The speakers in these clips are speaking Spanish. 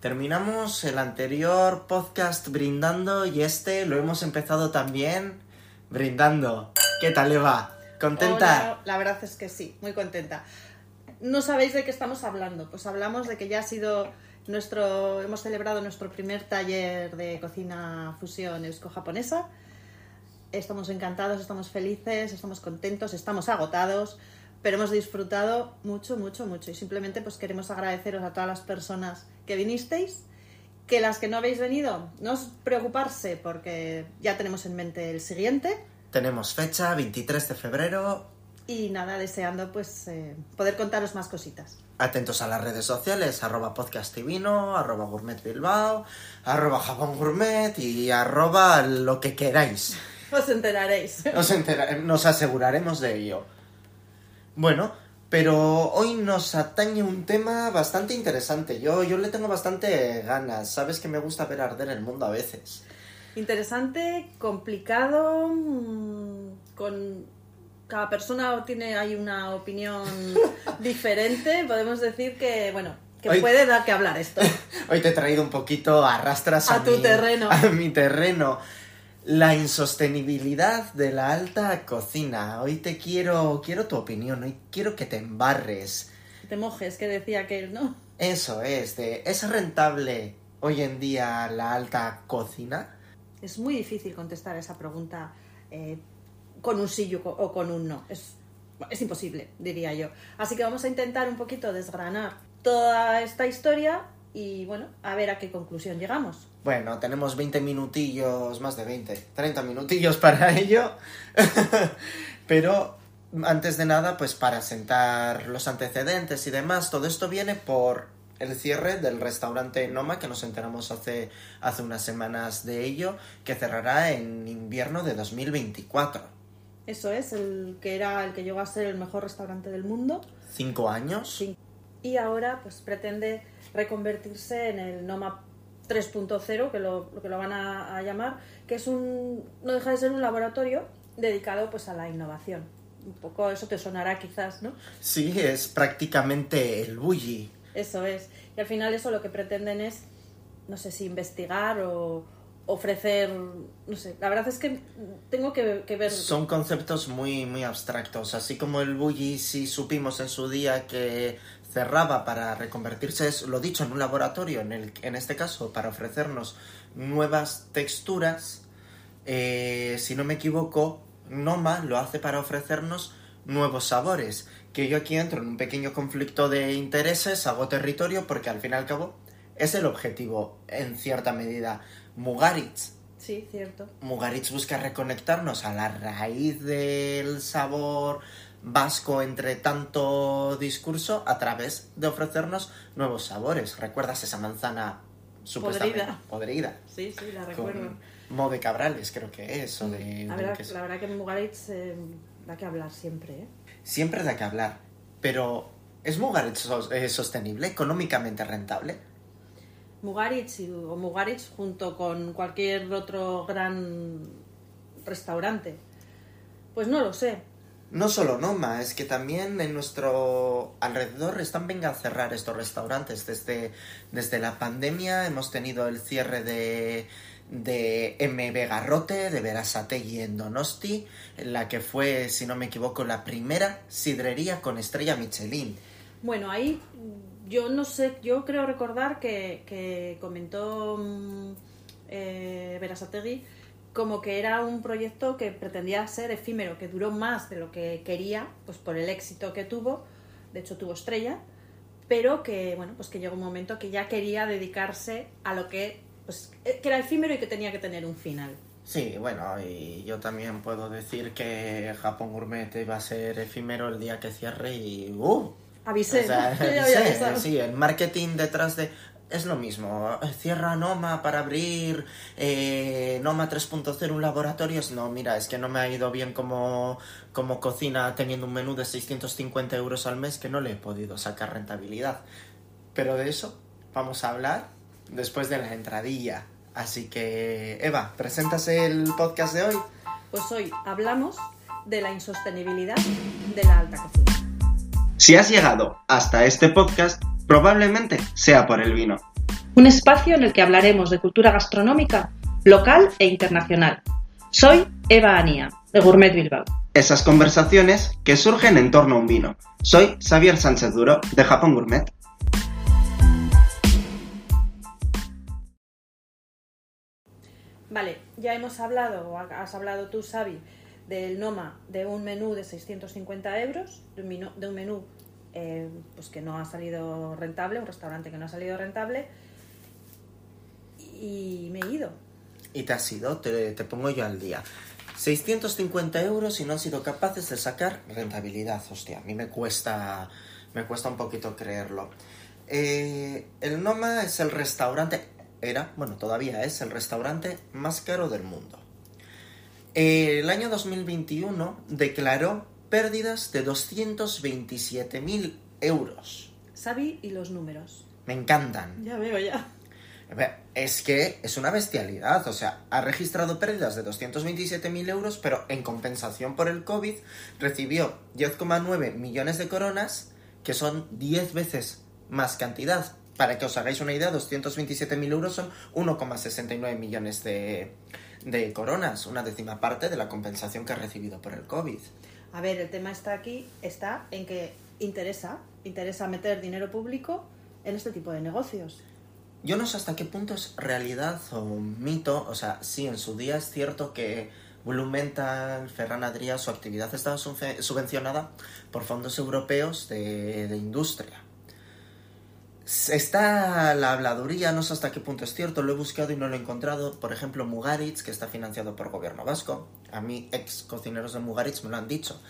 Terminamos el anterior podcast brindando y este lo hemos empezado también brindando. ¿Qué tal, Eva? ¿Contenta? La verdad es que sí, muy contenta. No sabéis de qué estamos hablando. Pues hablamos de que ya ha sido nuestro. Hemos celebrado nuestro primer taller de cocina fusión eusko-japonesa. Estamos encantados, estamos felices, estamos contentos, estamos agotados, pero hemos disfrutado mucho, mucho, mucho. Y simplemente pues queremos agradeceros a todas las personas que vinisteis. Que las que no habéis venido, no os preocuparse porque ya tenemos en mente el siguiente. Tenemos fecha, 23 de febrero. Y nada, deseando pues eh, poder contaros más cositas. Atentos a las redes sociales, arroba podcast y vino, arroba gourmet bilbao, arroba jabón gourmet y arroba lo que queráis. Os enteraréis. Nos, entera- nos aseguraremos de ello. Bueno, pero hoy nos atañe un tema bastante interesante. Yo, yo le tengo bastante ganas. Sabes que me gusta ver arder el mundo a veces. Interesante, complicado, mm, con cada persona tiene ahí una opinión diferente. Podemos decir que, bueno, que Hoy- puede dar que hablar esto. Hoy te he traído un poquito arrastras a, A tu mi- terreno. A mi terreno. La insostenibilidad de la alta cocina. Hoy te quiero, quiero tu opinión. Hoy quiero que te embarres. Te mojes, que decía que no. Eso es, de, ¿es rentable hoy en día la alta cocina? Es muy difícil contestar esa pregunta eh, con un sí o con un no. Es, es imposible, diría yo. Así que vamos a intentar un poquito desgranar toda esta historia y, bueno, a ver a qué conclusión llegamos. Bueno, tenemos 20 minutillos, más de 20, 30 minutillos para ello. Pero antes de nada, pues para sentar los antecedentes y demás, todo esto viene por el cierre del restaurante Noma, que nos enteramos hace, hace unas semanas de ello, que cerrará en invierno de 2024. Eso es, el que era el que llegó a ser el mejor restaurante del mundo. ¿Cinco años? Sí. Y ahora pues pretende reconvertirse en el Noma 3.0, que lo, que lo van a, a llamar, que es un no deja de ser un laboratorio dedicado pues a la innovación. Un poco eso te sonará quizás, ¿no? Sí, es prácticamente el bully. Eso es. Y al final eso lo que pretenden es, no sé si investigar o ofrecer, no sé, la verdad es que tengo que, que ver... Son conceptos muy, muy abstractos. Así como el bully, sí supimos en su día que cerraba para reconvertirse, es lo dicho, en un laboratorio, en, el, en este caso, para ofrecernos nuevas texturas. eh, si no me equivoco, Noma lo hace para ofrecernos nuevos sabores. Que yo aquí entro en un pequeño conflicto de intereses, hago territorio, porque al fin y al cabo es el objetivo, en cierta medida. Mugaritz Sí, cierto. Mugaritz busca reconectarnos a la raíz del sabor vasco entre tanto discurso a través de ofrecernos nuevos sabores. ¿Recuerdas esa manzana supuestamente Podrida. podrida? Sí, sí, la recuerdo. Mo de Cabrales, creo que es. O de, La verdad, que es- la verdad que en Mugaritz eh, da que hablar siempre, ¿eh? Siempre da que hablar. Pero, ¿es Mugaritz eh, sostenible, económicamente rentable? Mugaritz y- o Mugaritz junto con cualquier otro gran restaurante. Pues no lo sé. No solo Noma, es que también en nuestro alrededor están venga a cerrar estos restaurantes. Desde, desde la pandemia hemos tenido el cierre de, de MB Garrote, de Verasategui en Donosti, la que fue, si no me equivoco, la primera sidrería con estrella Michelin. Bueno, ahí yo no sé, yo creo recordar que, que comentó mm, eh, Berasategui como que era un proyecto que pretendía ser efímero, que duró más de lo que quería, pues por el éxito que tuvo, de hecho tuvo estrella, pero que bueno, pues que llegó un momento que ya quería dedicarse a lo que pues que era efímero y que tenía que tener un final. Sí, bueno, y yo también puedo decir que Japón Gourmet iba a ser efímero el día que cierre y... ¡Uh! Avisé, sí, el marketing detrás de... Es lo mismo, cierra Noma para abrir eh, Noma 3.0 un laboratorio. Es, No, mira, es que no me ha ido bien como, como cocina teniendo un menú de 650 euros al mes que no le he podido sacar rentabilidad. Pero de eso vamos a hablar después de la entradilla. Así que, Eva, ¿presentas el podcast de hoy? Pues hoy hablamos de la insostenibilidad de la alta cocina. Si has llegado hasta este podcast, probablemente sea por el vino. un espacio en el que hablaremos de cultura gastronómica local e internacional. Soy Eva Anía, de Gourmet Bilbao. Esas conversaciones que surgen en torno a un vino. Soy Xavier Sánchez Duro, de Japón Gourmet. Vale, ya hemos hablado, o has hablado tú, Xavi, del Noma, de un menú de 650 euros, de un menú, eh, pues que no ha salido rentable, un restaurante que no ha salido rentable, y me he ido. Y te has ido, te, pongo yo al día. 650 euros y no han sido capaces de sacar rentabilidad. Hostia, a mí me cuesta, me cuesta un poquito creerlo. Eh, el Noma es el restaurante, era, bueno, todavía es el restaurante más caro del mundo. el año 2021 declaró pérdidas de 227.000 euros. Sabi y los números. Me encantan. Ya veo, ya. Es que es una bestialidad, o sea, ha registrado pérdidas de 227.000 euros, pero en compensación por el COVID recibió 10,9 millones de coronas, que son 10 veces más cantidad. Para que os hagáis una idea, 227.000 euros son 1,69 millones de, de coronas, una décima parte de la compensación que ha recibido por el COVID. A ver, el tema está aquí, está en que interesa, interesa meter dinero público en este tipo de negocios. Yo no sé hasta qué punto es realidad o mito. O sea, sí, en su día es cierto que Blumenthal, Ferran Adrià, su actividad estaba subvencionada por fondos europeos de, industria. Está la habladuría, no sé hasta qué punto es cierto, lo he buscado y no lo he encontrado. Por ejemplo, Mugaritz, que está financiado por gobierno vasco. A mí, ex cocineros de Mugaritz me lo han dicho.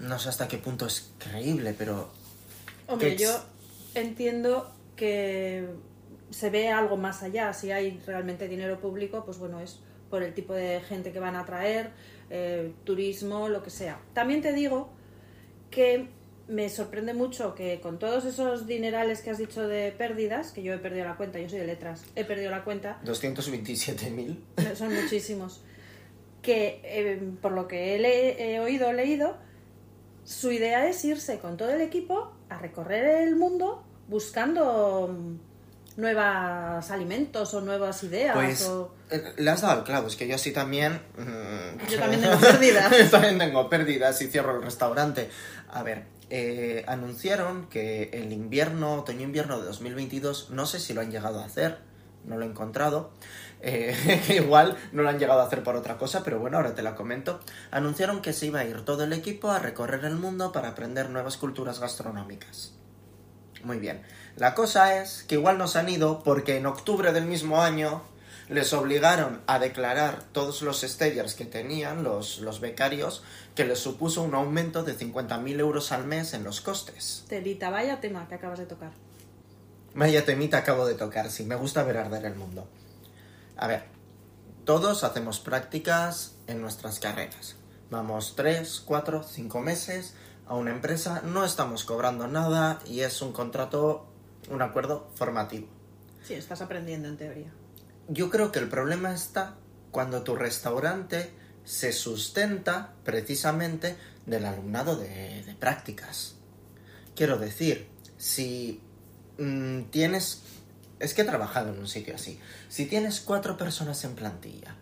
No sé hasta qué punto es creíble, pero... Hombre, yo entiendo que se ve algo más allá. Si hay realmente dinero público, pues bueno, es por el tipo de gente que van a traer, eh, turismo, lo que sea. También te digo que me sorprende mucho que con todos esos dinerales que has dicho de pérdidas, que yo he perdido la cuenta, yo soy de letras, he perdido la cuenta. 227.000. Son muchísimos. Que eh, por lo que he, he oído, leído, su idea es irse con todo el equipo a recorrer el mundo buscando nuevos alimentos o nuevas ideas. Pues o... Eh, le has dado el clavo, es que yo así también... Mm, yo también tengo pérdidas. también tengo pérdidas y cierro el restaurante. A ver, eh, anunciaron que el invierno, otoño-invierno de 2022, no sé si lo han llegado a hacer, no lo he encontrado. Eh, igual no lo han llegado a hacer por otra cosa, pero bueno, ahora te la comento. Anunciaron que se iba a ir todo el equipo a recorrer el mundo para aprender nuevas culturas gastronómicas. Muy bien. La cosa es que igual nos han ido porque en octubre del mismo año les obligaron a declarar todos los stagers que tenían, los, los becarios, que les supuso un aumento de 50.000 euros al mes en los costes. Telita, vaya tema que acabas de tocar. Vaya temita acabo de tocar, sí, me gusta ver arder el mundo. A ver, todos hacemos prácticas en nuestras carreras. Vamos 3, 4, 5 meses a una empresa, no estamos cobrando nada y es un contrato un acuerdo formativo. Sí, estás aprendiendo en teoría. Yo creo que el problema está cuando tu restaurante se sustenta precisamente del alumnado de, prácticas. Quiero decir, si mm, tienes... Es que he trabajado en un sitio así. Si tienes cuatro personas en plantilla,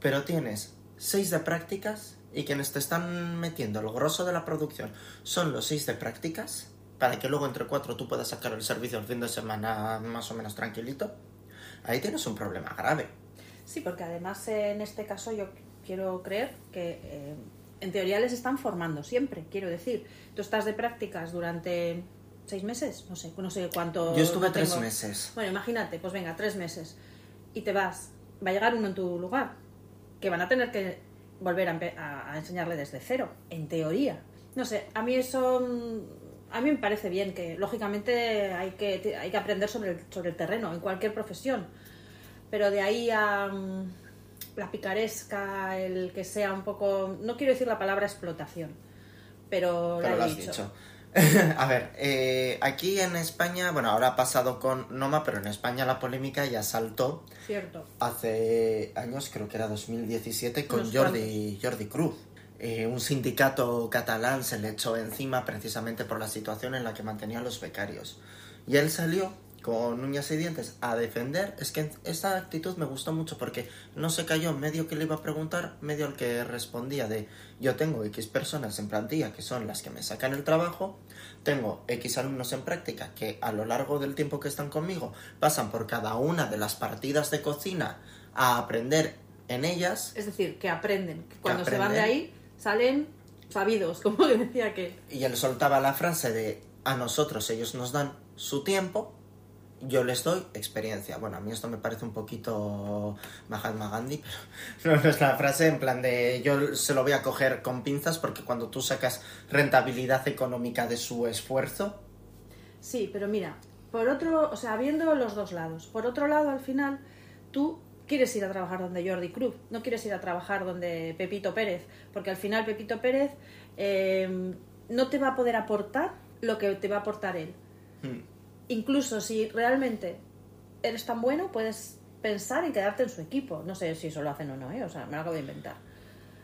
pero tienes seis de prácticas y quienes te están metiendo el grosso de la producción son los seis de prácticas, para que luego entre cuatro tú puedas sacar el servicio el fin de semana más o menos tranquilito, ahí tienes un problema grave. Sí, porque además en este caso yo quiero creer que eh, en teoría les están formando siempre, quiero decir. Tú estás de prácticas durante seis meses, no sé, no sé cuánto. Yo estuve tres meses. Bueno, imagínate, pues venga, tres meses. Y te vas, va a llegar uno en tu lugar, que van a tener que volver a, a enseñarle desde cero, en teoría. No sé, a mí eso mm, a mí me parece bien que, lógicamente, hay que, hay que aprender sobre el, sobre el terreno, en cualquier profesión. Pero de ahí a mm, la picaresca, el que sea un poco. No quiero decir la palabra explotación, pero, lo, has dicho. a ver, eh, aquí en España, bueno, ahora ha pasado con Noma, pero en España la polémica ya saltó. Cierto. Hace años, creo que era 2017, con Jordi, Jordi Cruz. Eh, un sindicato catalán se le echó encima precisamente por la situación en la que mantenían los becarios. Y él salió con uñas y dientes a defender, es que esa actitud me gustó mucho porque no se cayó medio que le iba a preguntar, medio al que respondía de yo tengo X personas en plantilla que son las que me sacan el trabajo, tengo X alumnos en práctica que a lo largo del tiempo que están conmigo pasan por cada una de las partidas de cocina a aprender en ellas. Es decir, que aprenden, que cuando se van de ahí salen sabidos, como decía que... Y él soltaba la frase de a nosotros ellos nos dan su tiempo yo les doy experiencia. Bueno, a mí esto me parece un poquito Mahatma Gandhi, pero no es la frase en plan de yo se lo voy a coger con pinzas porque cuando tú sacas rentabilidad económica de su esfuerzo. Sí, pero mira, por otro, o sea, viendo los dos lados. Por otro lado, al final, tú quieres ir a trabajar donde Jordi Cruz, no quieres ir a trabajar donde Pepito Pérez, porque al final Pepito Pérez eh, no te va a poder aportar lo que te va a aportar él. Hmm incluso si realmente eres tan bueno, puedes pensar en quedarte en su equipo. No sé si eso lo hacen o no, ¿eh? O sea, me lo acabo de inventar.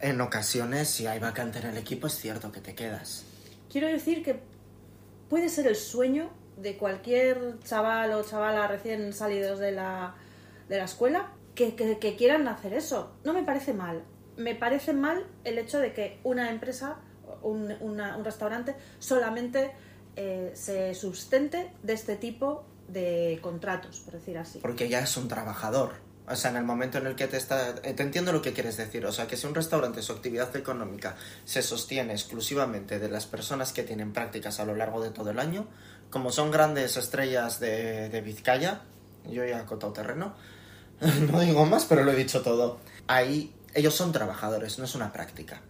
En ocasiones, si hay vacante en el equipo, es cierto que te quedas. Quiero decir que puede ser el sueño de cualquier chaval o chavala recién salidos de la, de la escuela que, que, quieran hacer eso. No me parece mal. Me parece mal el hecho de que una empresa, un, un restaurante, solamente eh, se sustente de este tipo de contratos, por decir así. Porque ya es un trabajador. O sea, en el momento en el que te está... Eh, te entiendo lo que quieres decir. O sea, que si un restaurante, su actividad económica se sostiene exclusivamente de las personas que tienen prácticas a lo largo de todo el año, como son grandes estrellas de, de Vizcaya, yo ya he acotado terreno, no digo más, pero lo he dicho todo. Ahí ellos son trabajadores, no es una práctica.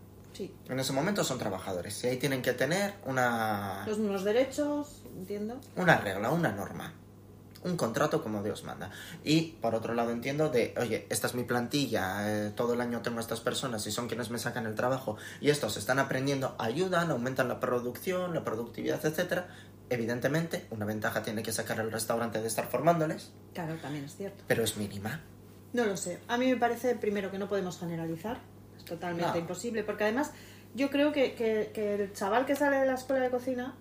En ese momento son trabajadores y ahí tienen que tener una... Los mismos derechos, entiendo. Una regla, una norma. Un contrato como Dios manda. Y por otro lado entiendo de, oye, esta es mi plantilla, eh, todo el año tengo a estas personas y son quienes me sacan el trabajo y estos están aprendiendo, ayudan, aumentan la producción, la productividad, etcétera. Evidentemente, una ventaja tiene que sacar el restaurante de estar formándoles. Claro, también es cierto. Pero es mínima. No lo sé. A mí me parece, primero, que no podemos generalizar totalmente imposible, porque además yo creo que, que, el chaval que sale de la escuela de cocina,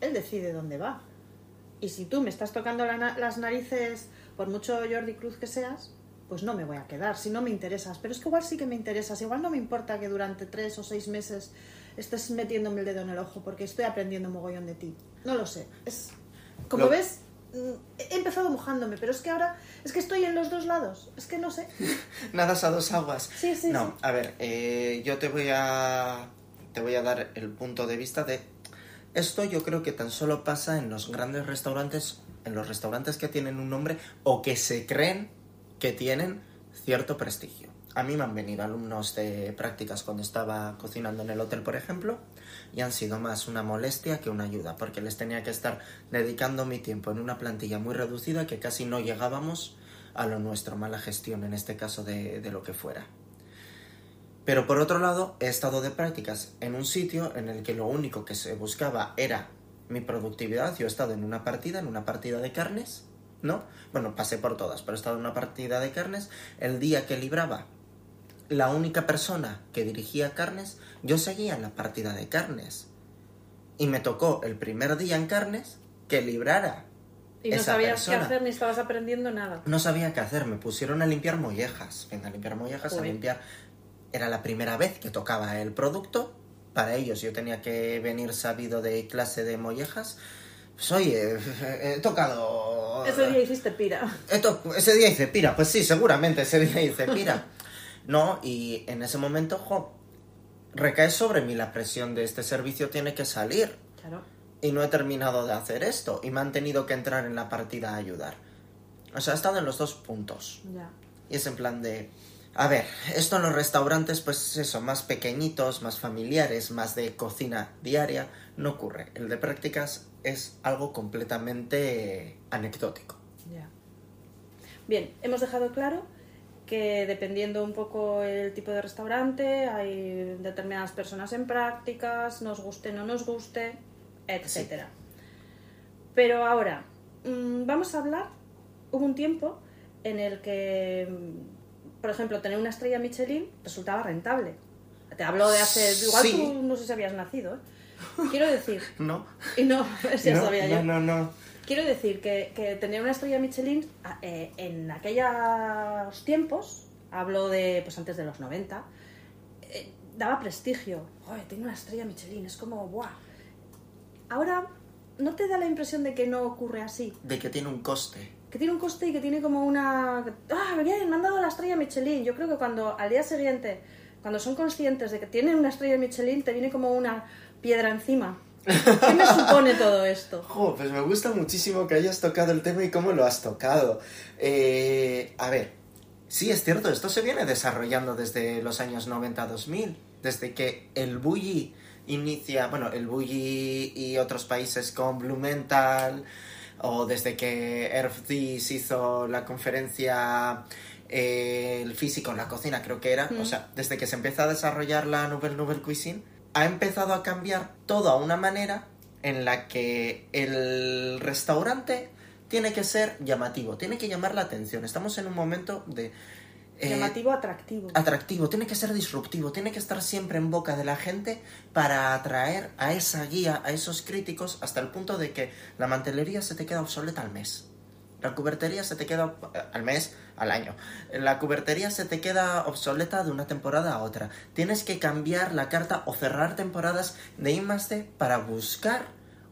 él decide dónde va. Y si tú me estás tocando las narices, por mucho Jordi Cruz que seas, pues no me voy a quedar, si no me interesas. Pero es que igual sí que me interesas, igual no me importa que durante tres o seis meses estés metiéndome el dedo en el ojo porque estoy aprendiendo mogollón de ti. No lo sé. Es, como ves, he empezado mojándome, pero es que ahora es que estoy en los dos lados. Es que no sé. Nadas a dos aguas. Sí, sí. No, a ver, eh, yo te voy a te voy a dar el punto de vista de esto. Yo creo que tan solo pasa en los grandes restaurantes, en los restaurantes que tienen un nombre o que se creen que tienen cierto prestigio. A mí me han venido alumnos de prácticas cuando estaba cocinando en el hotel, por ejemplo, y han sido más una molestia que una ayuda, porque les tenía que estar dedicando mi tiempo en una plantilla muy reducida que casi no llegábamos a lo nuestro, mala gestión en este caso de, de lo que fuera. Pero por otro lado, he estado de prácticas en un sitio en el que lo único que se buscaba era mi productividad. Yo he estado en una partida, en una partida de carnes, ¿no? Bueno, pasé por todas, pero he estado en una partida de carnes. El día que libraba la única persona que dirigía carnes, yo seguía la partida de carnes. Y me tocó el primer día en carnes que librara. Y no sabías qué hacer ni estabas aprendiendo nada. No sabía qué hacer, me pusieron a limpiar mollejas. Venga, a limpiar mollejas, a limpiar. Era la primera vez que tocaba el producto. Para ellos yo tenía que venir sabido de clase de mollejas. Pues oye, he tocado. Ese día hiciste pira. Ese día hice pira, pues sí, seguramente ese día hice pira. No, y en ese momento, jo, recae sobre mí la presión de este servicio tiene que salir. Claro. Y no he terminado de hacer esto y me han tenido que entrar en la partida a ayudar. O sea, he estado en los dos puntos. Ya. Y es en plan de... A ver, esto en los restaurantes, pues eso, más pequeñitos, más familiares, más de cocina diaria, no ocurre. El de prácticas es algo completamente anecdótico. Ya. Bien, hemos dejado claro que dependiendo un poco el tipo de restaurante, hay determinadas personas en prácticas, nos guste, no nos guste, etcétera. Pero ahora, mm, vamos a hablar, hubo un tiempo en el que, mm, por ejemplo, tener una estrella Michelin resultaba rentable. Te hablo de hace, igual tú no sé si habías nacido, ¿eh? Quiero decir. No. Y no, ya no, sabía no, No, no, Quiero decir que, que tener una estrella Michelin a- eh, en aquellos tiempos, hablo de pues antes de los 90, eh, daba prestigio. Joder, tengo una estrella Michelin, es como, ¡buah! Ahora, ¿no te da la impresión de que no ocurre así? De que tiene un coste. Que tiene un coste y que tiene como una... ¡Ah, bien, me han dado la estrella Michelin! Yo creo que cuando al día siguiente, cuando son conscientes de que tienen una estrella Michelin, te viene como una piedra encima. ¿Qué me supone todo esto? Jo, pues me gusta muchísimo que hayas tocado el tema y cómo lo has tocado. Eh, a ver, sí es cierto, esto se viene desarrollando desde los años 90-2000, desde que el bully inicia, bueno, el bully y otros países con Blumenthal, o desde que Erf Dies hizo la conferencia eh, el físico en la cocina, creo que era, o sea, desde que se empieza a desarrollar la Nouvelle Nouvelle Cuisine, ha empezado a cambiar todo a una manera en la que el restaurante tiene que ser llamativo, tiene que llamar la atención. Estamos en un momento de... eh, Llamativo, atractivo. atractivo, tiene que ser disruptivo, tiene que estar siempre en boca de la gente para atraer a esa guía, a esos críticos, hasta el punto de que la mantelería se te queda obsoleta al mes. La cubertería se te queda eh, al mes, al año. La cubertería se te queda obsoleta de una temporada a otra. Tienes que cambiar la carta o cerrar temporadas de I+D para buscar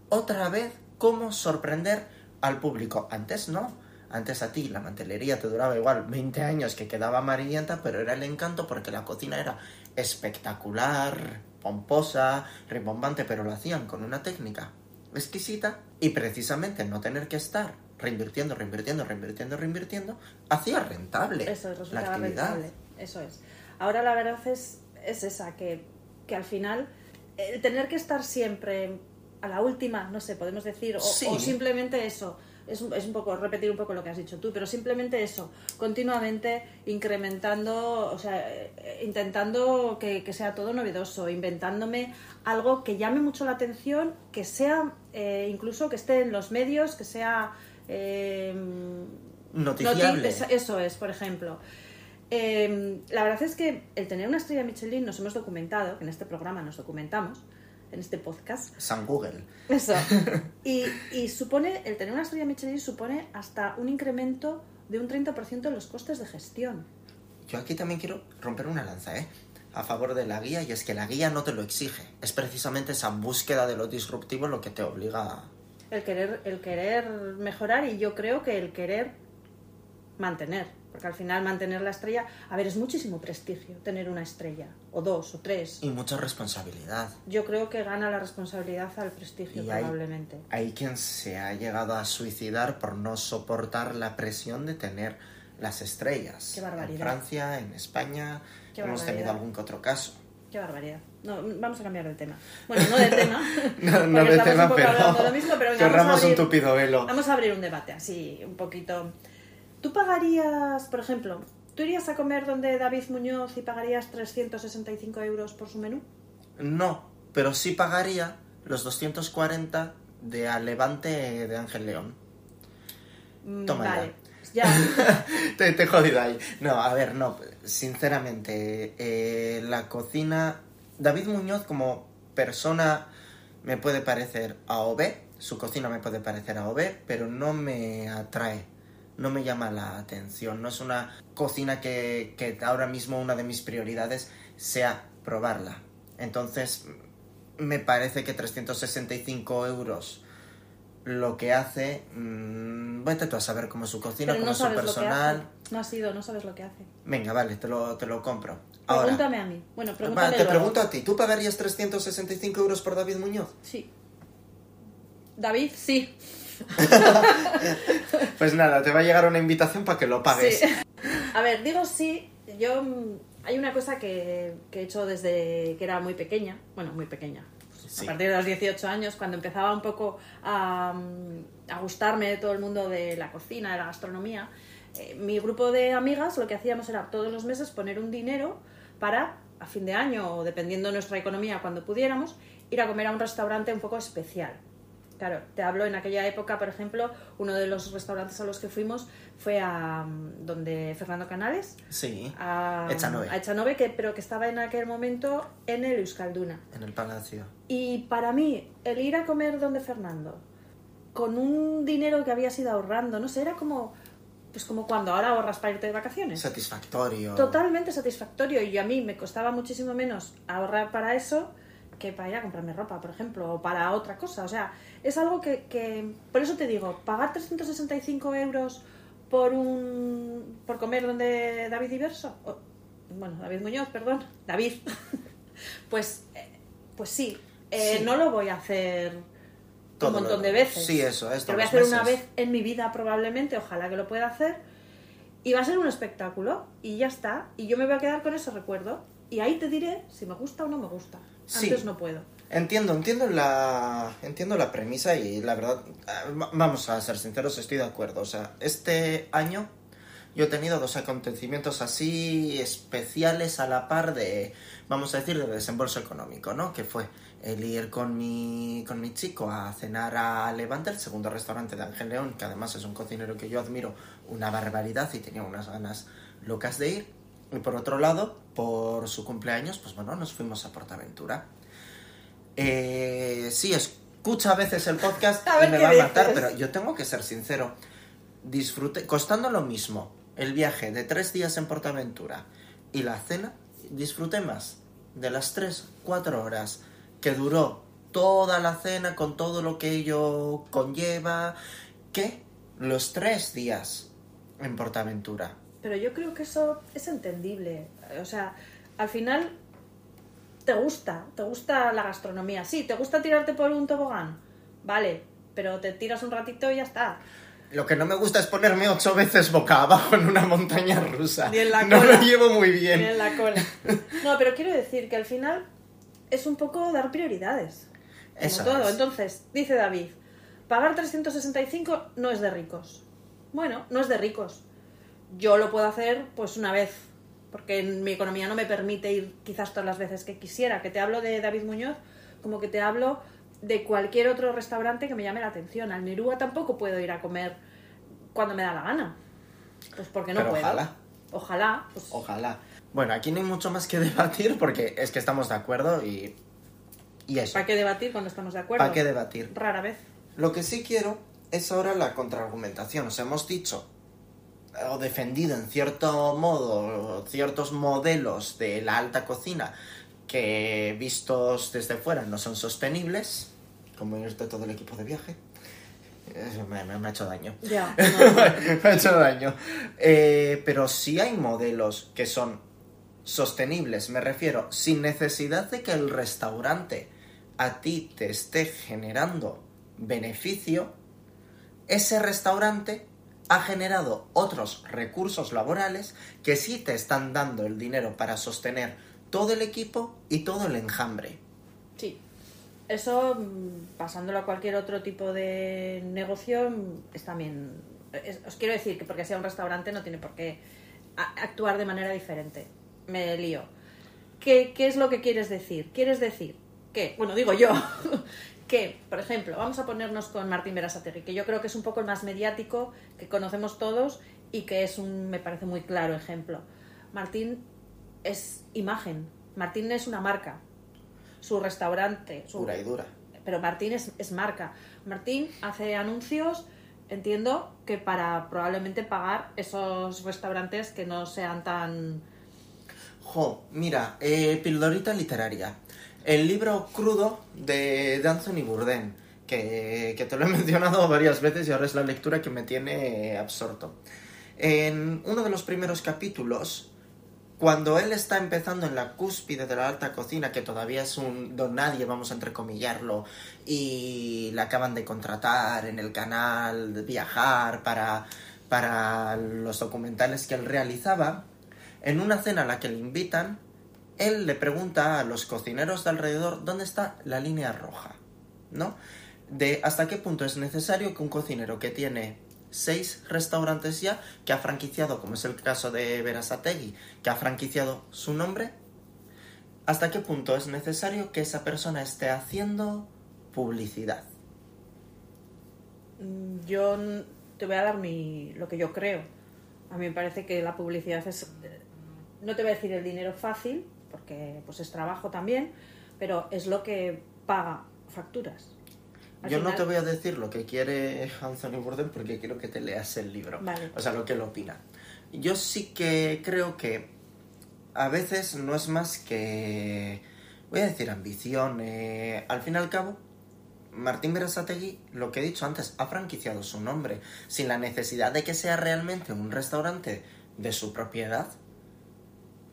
otra vez cómo sorprender al público. Antes no. Antes a ti la mantelería te duraba igual 20 años que quedaba amarillenta, pero era el encanto porque la cocina era espectacular, pomposa, rimbombante, pero lo hacían con una técnica exquisita y precisamente no tener que estar reinvirtiendo, reinvirtiendo, reinvirtiendo, reinvirtiendo, hacía rentable Eso es, la actividad. rentable. Eso es. Ahora la verdad es, es esa, que, que al final el tener que estar siempre a la última, no sé, podemos decir, o, Sí. o simplemente eso, es, un- es un poco, repetir un poco lo que has dicho tú, pero simplemente eso, continuamente incrementando, o sea, eh, intentando que, que sea todo novedoso, inventándome algo que llame mucho la atención, que sea, eh, incluso que esté en los medios, que sea... eh, Noticiable. Noti- es- eso es, por ejemplo. Eh, la verdad es que el tener una estrella Michelin nos hemos documentado, que en este programa nos documentamos, en este podcast. San Google. Eso. Y, y supone, el tener una estrella Michelin supone hasta un incremento de un 30% en los costes de gestión. Yo aquí también quiero romper una lanza, ¿eh? A favor de la guía, y es que la guía no te lo exige. Es precisamente esa búsqueda de lo disruptivo lo que te obliga a... El querer, el querer mejorar y yo creo que el querer mantener. Porque al final mantener la estrella, a ver, es muchísimo prestigio tener una estrella, o dos, o tres. Y mucha responsabilidad. Yo creo que gana la responsabilidad al prestigio, Y hay- probablemente. Hay quien se ha llegado a suicidar por no soportar la presión de tener las estrellas. Qué barbaridad. En Francia, en España, Qué hemos tenido algún que otro caso. Qué barbaridad. No, vamos a cambiar de tema. Bueno, no de tema. No, no de estamos tema, un pero hablando de lo mismo, pero venga, vamos a corramos un abrir- tupido velo. Vamos a abrir un debate así, un poquito. ¿Tú pagarías, por ejemplo, tú irías a comer donde David Muñoz y pagarías 365 euros por su menú? No, pero sí pagaría los 240 de a Levante de Ángel León. Mm, Toma ya. vale, ya. te, te he jodido ahí. No, a ver, no. Sinceramente, eh, la cocina. David Muñoz, como persona, me puede parecer A o B. Su cocina me puede parecer A o B, pero no me atrae. No me llama la atención. No es una cocina que, que ahora mismo una de mis prioridades sea probarla. Entonces, me parece que 365 euros lo que hace. mm, vete tú a saber cómo es su cocina, Pero cómo no es su personal. No has ido, no sabes lo que hace. Venga, vale, te lo, te lo compro. Ahora, Pregúntame a mí. Bueno, pregúntame te pregunto a ti, ¿tú pagarías 365 euros por David Muñoz? Sí. David, sí. Pues nada, te va a llegar una invitación para que lo pagues. Sí. A ver, digo sí. Yo hay una cosa que, que he hecho desde que era muy pequeña. Bueno, muy pequeña. Sí. A partir de los 18 años, cuando empezaba un poco a, a gustarme todo el mundo de la cocina, de la gastronomía, eh, mi grupo de amigas lo que hacíamos era todos los meses poner un dinero para, a fin de año o dependiendo de nuestra economía cuando pudiéramos, ir a comer a un restaurante un poco especial. Claro, te hablo en aquella época, por ejemplo, uno de los restaurantes a los que fuimos fue a mm, donde Fernando Canales, Sí, a Echanove. a Echanove, que, pero que estaba en aquel momento en el Euskalduna. en el palacio. Y para mí, el ir a comer donde Fernando con un dinero que habías ido ahorrando, no sé, era como, pues como cuando ahora ahorras para irte de vacaciones. Satisfactorio. Totalmente satisfactorio y a mí me costaba muchísimo menos ahorrar para eso que para ir a comprarme ropa, por ejemplo, o para otra cosa. O sea, es algo que, que por eso te digo, pagar 365 euros por un por comer donde David Diverso, o- bueno, David Muñoz, perdón, David, pues, eh, pues sí, eh, Sí. no lo voy a hacer Todo un montón lo- de veces. sí, eso, es Lo voy a hacer una vez en mi vida probablemente, ojalá que lo pueda hacer. Y va a ser un espectáculo y ya está. Y yo me voy a quedar con ese recuerdo. Y ahí te diré si me gusta o no me gusta. Sí. Antes no puedo. Entiendo, entiendo la, entiendo la premisa y la verdad, va- vamos a ser sinceros, estoy de acuerdo. O sea, este año yo he tenido dos acontecimientos así especiales a la par de, vamos a decir, de desembolso económico, ¿no? Que fue el ir con mi, con mi chico a cenar a Levante, el segundo restaurante de Ángel León, que además es un cocinero que yo admiro una barbaridad y tenía unas ganas locas de ir. Y por otro lado, por su cumpleaños, pues bueno, nos fuimos a Portaventura. Eh, sí, escucha a veces el podcast A y me va a matar, dices. pero yo tengo que ser sincero. Disfruté, costando lo mismo el viaje de tres días en Portaventura y la cena, disfruté más de las tres, cuatro horas que duró toda la cena con todo lo que ello conlleva que los tres días en Portaventura. Pero yo creo que eso es entendible. O sea, al final te gusta, te gusta la gastronomía. Sí, te gusta tirarte por un tobogán. Vale, pero te tiras un ratito y ya está. Lo que no me gusta es ponerme ocho veces boca abajo en una montaña rusa. Ni en la no cola. lo llevo muy bien. En la cola. No, pero quiero decir que al final es un poco dar prioridades. Como Eso todo. es. Entonces, dice David, pagar 365 no es de ricos. Bueno, no es de ricos. Yo lo puedo hacer pues una vez, porque en mi economía no me permite ir quizás todas las veces que quisiera. Que te hablo de David Muñoz, como que te hablo de cualquier otro restaurante que me llame la atención. Al Nerúa tampoco puedo ir a comer cuando me da la gana. Pues porque no Pero puedo. ojalá. Ojalá. Pues, Ojalá. Bueno, aquí no hay mucho más que debatir porque es que estamos de acuerdo y. Y eso. ¿Para qué debatir cuando estamos de acuerdo? ¿Para qué debatir? Rara vez. Lo que sí quiero es ahora la contraargumentación. Os hemos dicho o defendido en cierto modo ciertos modelos de la alta cocina que vistos desde fuera no son sostenibles, como irte todo el equipo de viaje. Me, me- me ha hecho daño. Ya. me ha hecho daño. Eh, pero sí hay modelos que son sostenibles, me refiero, sin necesidad de que el restaurante a ti te esté generando beneficio, ese restaurante ha generado otros recursos laborales que sí te están dando el dinero para sostener todo el equipo y todo el enjambre. Sí. Eso, mm, pasándolo a cualquier otro tipo de negocio, mm, es también... os quiero decir que porque sea un restaurante no tiene por qué actuar de manera diferente. Me lío. ¿Qué, ¿Qué es lo que quieres decir? ¿Quieres decir que, bueno, digo yo, que, por ejemplo, vamos a ponernos con Martín Berasategui, que yo creo que es un poco el más mediático, que conocemos todos y que es un, me parece muy claro ejemplo. Martín es imagen, Martín es una marca, su restaurante, su, Pura y dura. pero Martín es, es marca. Martín hace anuncios, entiendo que para probablemente pagar esos restaurantes que no sean tan... Jo, mira, eh, Pildorita Literaria. El libro crudo de, Anthony Bourdain, que, que te lo he mencionado varias veces y ahora es la lectura que me tiene absorto. En uno de los primeros capítulos, cuando él está empezando en la cúspide de la alta cocina, que todavía es un don nadie, vamos a entrecomillarlo, y le acaban de contratar en el canal de viajar para, para los documentales que él realizaba, en una cena a la que le invitan, él le pregunta a los cocineros de alrededor dónde está la línea roja, ¿no? De hasta qué punto es necesario que un cocinero que tiene seis restaurantes ya, que ha franquiciado, como es el caso de Verasategui, que ha franquiciado su nombre, hasta qué punto es necesario que esa persona esté haciendo publicidad. Yo te voy a dar mi, lo que yo creo. A mí me parece que la publicidad es, no te voy a decir el dinero fácil, porque pues es trabajo también, pero es lo que paga facturas. Al Yo no te voy a decir lo que quiere Anthony Bourdain porque quiero que te leas el libro. Vale. O sea, lo que él opina. Yo sí que creo que a veces no es más que, voy a decir, ambición. eh, al fin y al cabo, Martín Berasategui, lo que he dicho antes, ha franquiciado su nombre sin la necesidad de que sea realmente un restaurante de su propiedad.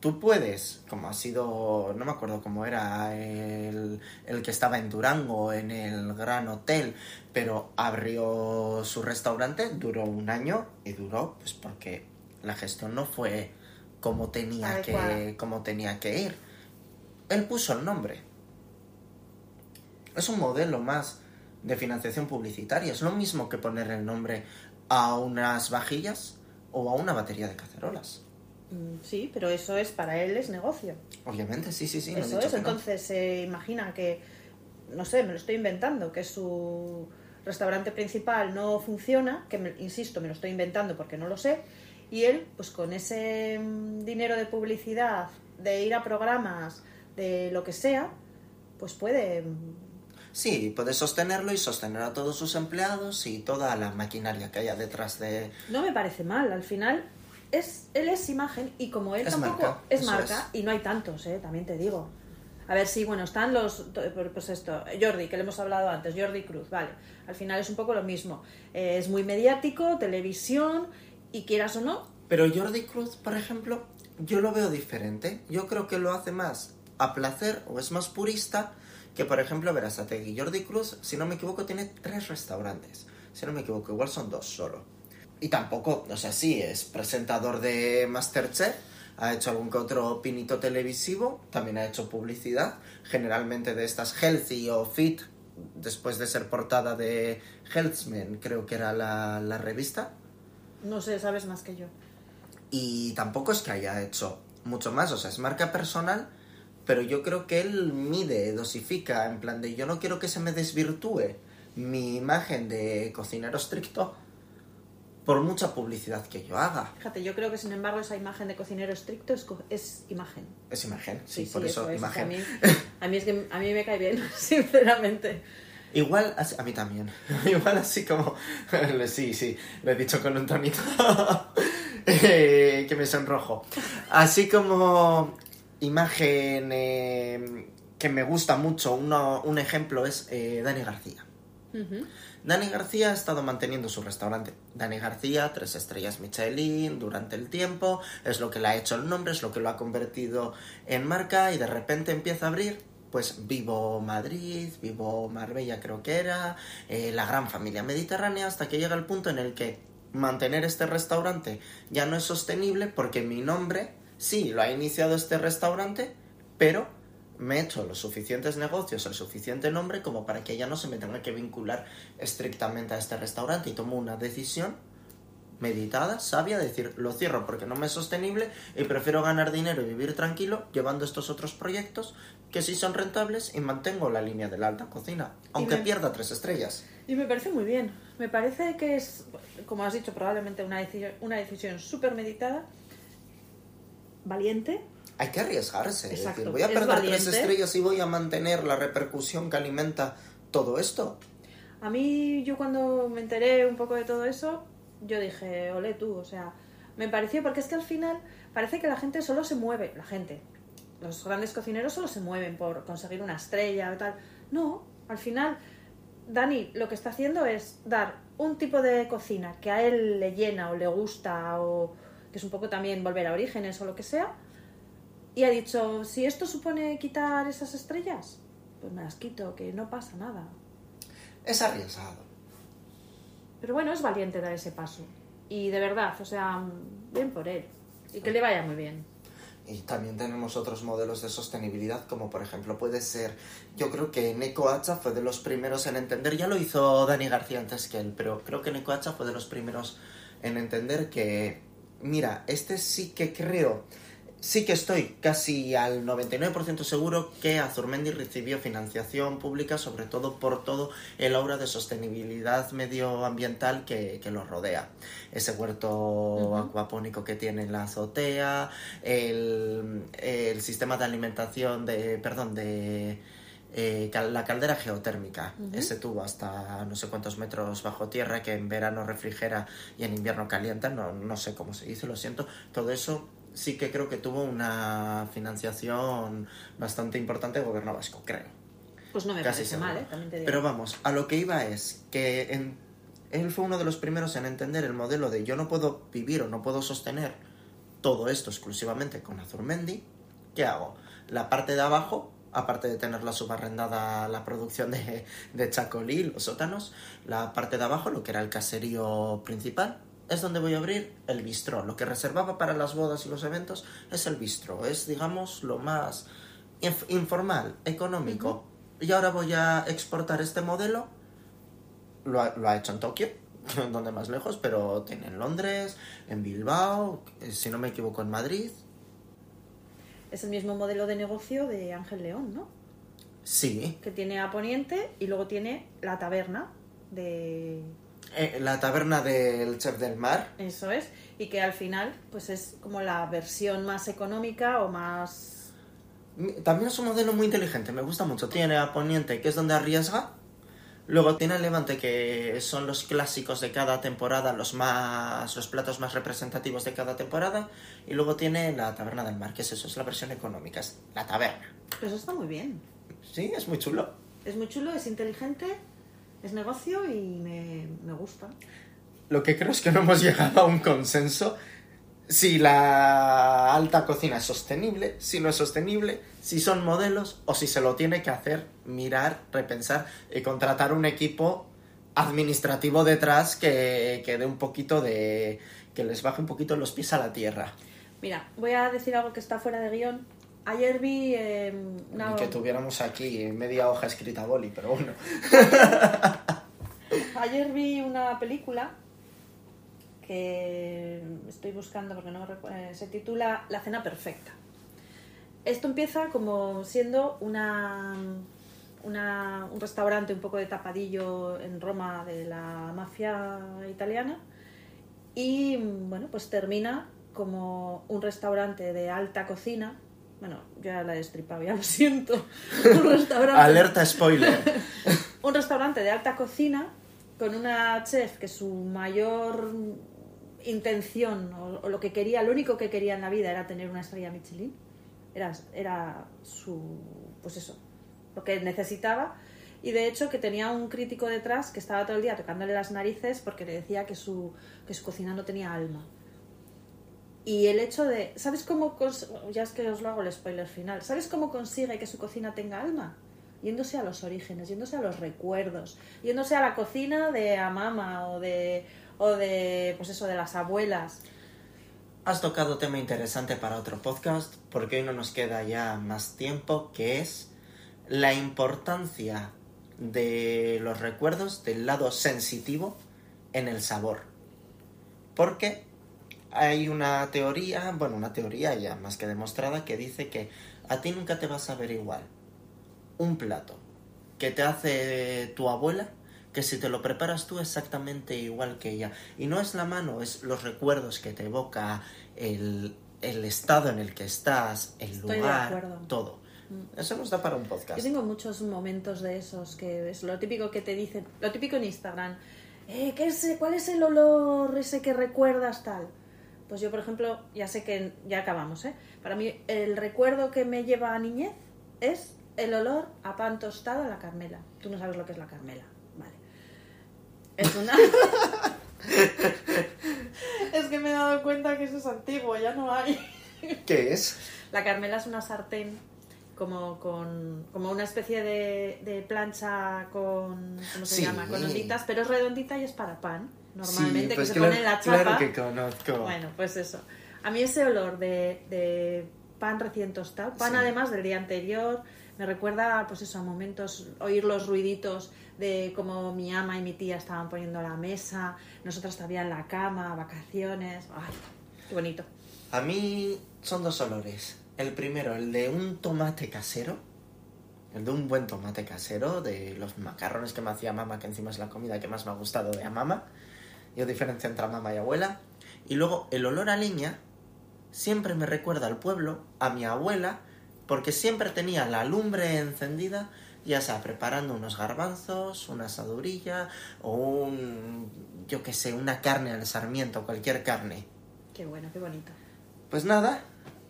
Tú puedes, como ha sido, no me acuerdo cómo era, el, el que estaba en Durango, en el Gran Hotel, pero abrió su restaurante, duró un año y duró pues porque la gestión no fue como tenía, que, como tenía que ir. Él puso el nombre. Es un modelo más de financiación publicitaria. Es lo mismo que poner el nombre a unas vajillas o a una batería de cacerolas. Mm, Sí, pero eso es para él es negocio. Obviamente, sí, sí, sí. no eso es, no. entonces se imagina que, no sé, me lo estoy inventando, que su restaurante principal no funciona, que me- insisto, me lo estoy inventando porque no lo sé, y él, pues con ese mm, dinero de publicidad, de ir a programas, de lo que sea, pues puede... mm, Sí, puede sostenerlo y sostener a todos sus empleados y toda la maquinaria que haya detrás de... No me parece mal, al final es él es imagen y como él Es tampoco marca, es marca y no hay tantos, eh, también te digo. A ver, sí, bueno, están los, pues esto, Jordi, que le hemos hablado antes, Jordi Cruz, vale. Al final es un poco lo mismo. Eh, es muy mediático, televisión, y quieras o no, Pero Jordi Cruz, por ejemplo, yo lo veo diferente. Yo creo que lo hace más a placer o es más purista que, por ejemplo, Verazategui. Jordi Cruz, si no me equivoco, tiene tres restaurantes. Si no me equivoco, igual son dos solo. Y tampoco, o sea, sí, es presentador de Masterchef, ha hecho algún que otro pinito televisivo, también ha hecho publicidad, generalmente de estas healthy o fit, después de ser portada de Healthman, creo que era la, la revista. no sé, sabes más que yo. Y tampoco es que haya hecho mucho más, o sea, es marca personal, pero yo creo que él mide, dosifica, en plan de yo no quiero que se me desvirtúe mi imagen de cocinero estricto por mucha publicidad que yo haga. Fíjate, yo creo que sin embargo esa imagen de cocinero estricto es, es imagen. Es imagen, sí, por eso, es. imagen. A mí, a mí es que a mí me cae bien, sinceramente. Igual, así- a mí también. Igual así como... Sí, sí, lo he dicho con un tonito eh, que me sonrojo. Así como imagen eh, que me gusta mucho, uno- un ejemplo es eh, Dani García. Ujú. Dani García ha estado manteniendo su restaurante. Dani García, tres estrellas Michelin durante el tiempo, es lo que le ha hecho el nombre, es lo que lo ha convertido en marca y de repente empieza a abrir, pues Vivo Madrid, Vivo Marbella creo que era, eh, la gran familia mediterránea, hasta que llega el punto en el que mantener este restaurante ya no es sostenible porque mi nombre, sí, lo ha iniciado este restaurante, pero me he hecho los suficientes negocios, el suficiente nombre como para que ya no se me tenga que vincular estrictamente a este restaurante y tomo una decisión meditada, sabia, de decir, lo cierro porque no me es sostenible y prefiero ganar dinero y vivir tranquilo llevando estos otros proyectos que sí son rentables y mantengo la línea de la alta cocina, aunque me- pierda tres estrellas. Y me parece muy bien. Me parece que es, como has dicho, probablemente una decisión, una decisión súper meditada, valiente. Hay que arriesgarse, es decir, voy a perder tres estrellas y voy a mantener la repercusión que alimenta todo esto. A mí, yo cuando me enteré un poco de todo eso, yo dije, ole tú, o sea, me pareció, porque es que al final parece que la gente solo se mueve, la gente, los grandes cocineros solo se mueven por conseguir una estrella o tal. No, al final, Dani lo que está haciendo es dar un tipo de cocina que a él le llena o le gusta o que es un poco también volver a orígenes o lo que sea. Y ha dicho, si esto supone quitar esas estrellas, pues me las quito, que no pasa nada. Es arriesgado. Pero bueno, es valiente dar ese paso. Y de verdad, o sea, bien por él. Y que le vaya muy bien. Y también tenemos otros modelos de sostenibilidad, como por ejemplo puede ser, yo creo que Neko Hacha fue de los primeros en entender, ya lo hizo Dani García antes que él, pero creo que Neko Hacha fue de los primeros en entender que, mira, este sí que creo, sí que estoy casi al 99% seguro que Azurmendi recibió financiación pública, sobre todo por todo el aura de sostenibilidad medioambiental que, que lo rodea. Ese huerto acuapónico que tiene en la azotea, el, el sistema de alimentación de, perdón, de eh, la caldera geotérmica, ese tubo hasta no sé cuántos metros bajo tierra que en verano refrigera y en invierno calienta, no, no sé cómo se dice, lo siento, todo eso sí que creo que tuvo una financiación bastante importante del gobierno vasco, creo. Pues no me parece mal, ¿eh? También te digo. Pero vamos, a lo que iba es que en, él fue uno de los primeros en entender el modelo de yo no puedo vivir o no puedo sostener todo esto exclusivamente con Azurmendi. ¿Qué hago? La parte de abajo aparte de tener la subarrendada la producción de, de Chacolí, los sótanos, la parte de abajo, lo que era el caserío principal, es donde voy a abrir el bistró. Lo que reservaba para las bodas y los eventos es el bistró. Es, digamos, lo más informal, económico. Y ahora voy a exportar este modelo. Lo ha, lo ha hecho en Tokio, donde más lejos, pero tiene en Londres, en Bilbao, eh, si no me equivoco, en Madrid, es el mismo modelo de negocio de Ángel León, ¿no? Sí. Que tiene a Poniente y luego tiene la taberna de... Eh, la taberna del chef del mar. Eso es. Y que al final, pues es como la versión más económica o más... También es un modelo muy inteligente, me gusta mucho. Tiene a Poniente, que es donde arriesga, Luego tiene el Levante, que son los clásicos de cada temporada, los más los platos más representativos de cada temporada. Y luego tiene la Taberna del Mar, que es eso, es la versión económica, es la taberna. Eso está muy bien. Sí, es muy chulo. Es muy chulo, es inteligente, es negocio y me, me gusta. Lo que creo es que no hemos llegado a un consenso si la alta cocina es sostenible, si no es sostenible, si son modelos o si se lo tiene que hacer, mirar, repensar y contratar un equipo administrativo detrás que, que dé un poquito de... que les baje un poquito los pies a la tierra. Mira, voy a decir algo que está fuera de guion. Ayer vi eh, una... que tuviéramos aquí media hoja escrita boli, pero bueno. Ayer vi una película que estoy buscando porque no eh, se titula La cena perfecta. Esto empieza como siendo una, un restaurante un poco de tapadillo en Roma de la mafia italiana y bueno, pues termina como un restaurante de alta cocina. Bueno, ya la he destripado, ya lo siento. Un restaurante... Alerta spoiler. un restaurante de alta cocina con una chef que su mayor intención o, lo que quería, lo único que quería en la vida era tener una estrella Michelin. Era, era su, pues eso, lo que necesitaba. Y de hecho que tenía un crítico detrás que estaba todo el día tocándole las narices porque le decía que su, que su cocina no tenía alma. Y el hecho de, ¿sabes cómo, ya es que os lo hago el spoiler final, ¿sabes cómo consigue que su cocina tenga alma? Yéndose a los orígenes, yéndose a los recuerdos, yéndose a la cocina de Amama o de, o de, pues eso, de las abuelas. Has tocado tema interesante para otro podcast, porque hoy no nos queda ya más tiempo, que es la importancia de los recuerdos del lado sensitivo en el sabor. Porque hay una teoría, bueno, una teoría ya más que demostrada, que dice que a ti nunca te vas a ver igual un plato que te hace tu abuela que si te lo preparas tú exactamente igual que ella. Y no es la mano, es los recuerdos que te evoca, el, estado en el que estás, el lugar, todo. Mm. Eso nos da para un podcast. Yo tengo muchos momentos de esos que es lo típico que te dicen, lo típico en Instagram. Eh, ¿qué es, ¿Cuál es el olor ese que recuerdas tal? Pues yo, por ejemplo, ya sé que ya acabamos, ¿eh? Para mí, el recuerdo que me lleva a niñez es el olor a pan tostado a la Carmela. Tú no sabes lo que es la Carmela. Es una... es que me he dado cuenta que eso es antiguo, ya no hay. ¿Qué es? La carmela es una sartén como con como una especie de, plancha con ¿cómo se llama? con onditas, pero es redondita y es para pan, normalmente pues que se pone en la chapa. Claro que conozco. Bueno, pues eso. A mí ese olor de, de pan recién tostado, pan además del día anterior, me recuerda pues eso a momentos oír los ruiditos de cómo mi ama y mi tía estaban poniendo la mesa, nosotros todavía en la cama, vacaciones. ¡Ay, qué bonito! A mí son dos olores. El primero, el de un tomate casero, el de un buen tomate casero, de los macarrones que me hacía mamá, que encima es la comida que más me ha gustado de a mamá. Yo diferencia entre mamá y abuela. Y luego el olor a leña siempre me recuerda al pueblo, a mi abuela, porque siempre tenía la lumbre encendida ya sea preparando unos garbanzos, una asadurilla o un, yo qué sé, una carne al sarmiento, cualquier carne. Qué bueno, qué bonito. Pues nada,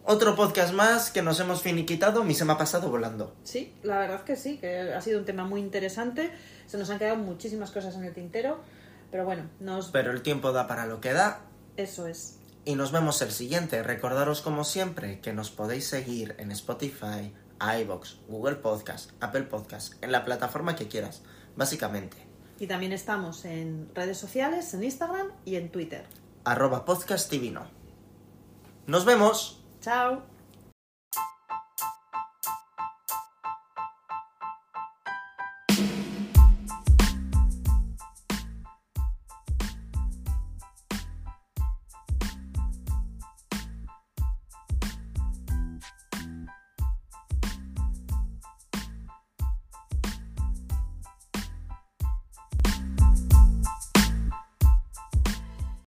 otro podcast más que nos hemos finiquitado, mi se me ha pasado volando. Sí, la verdad que sí, que ha sido un tema muy interesante. Se nos han quedado muchísimas cosas en el tintero, pero bueno, nos... Pero el tiempo da para lo que da Eso es. y nos vemos el siguiente. Recordaros como siempre que nos podéis seguir en Spotify, iVoox, Google Podcast, Apple Podcast, en la plataforma que quieras, básicamente. Y también estamos en redes sociales, en Instagram y en Twitter. Arroba podcast divino. Nos vemos. Chao.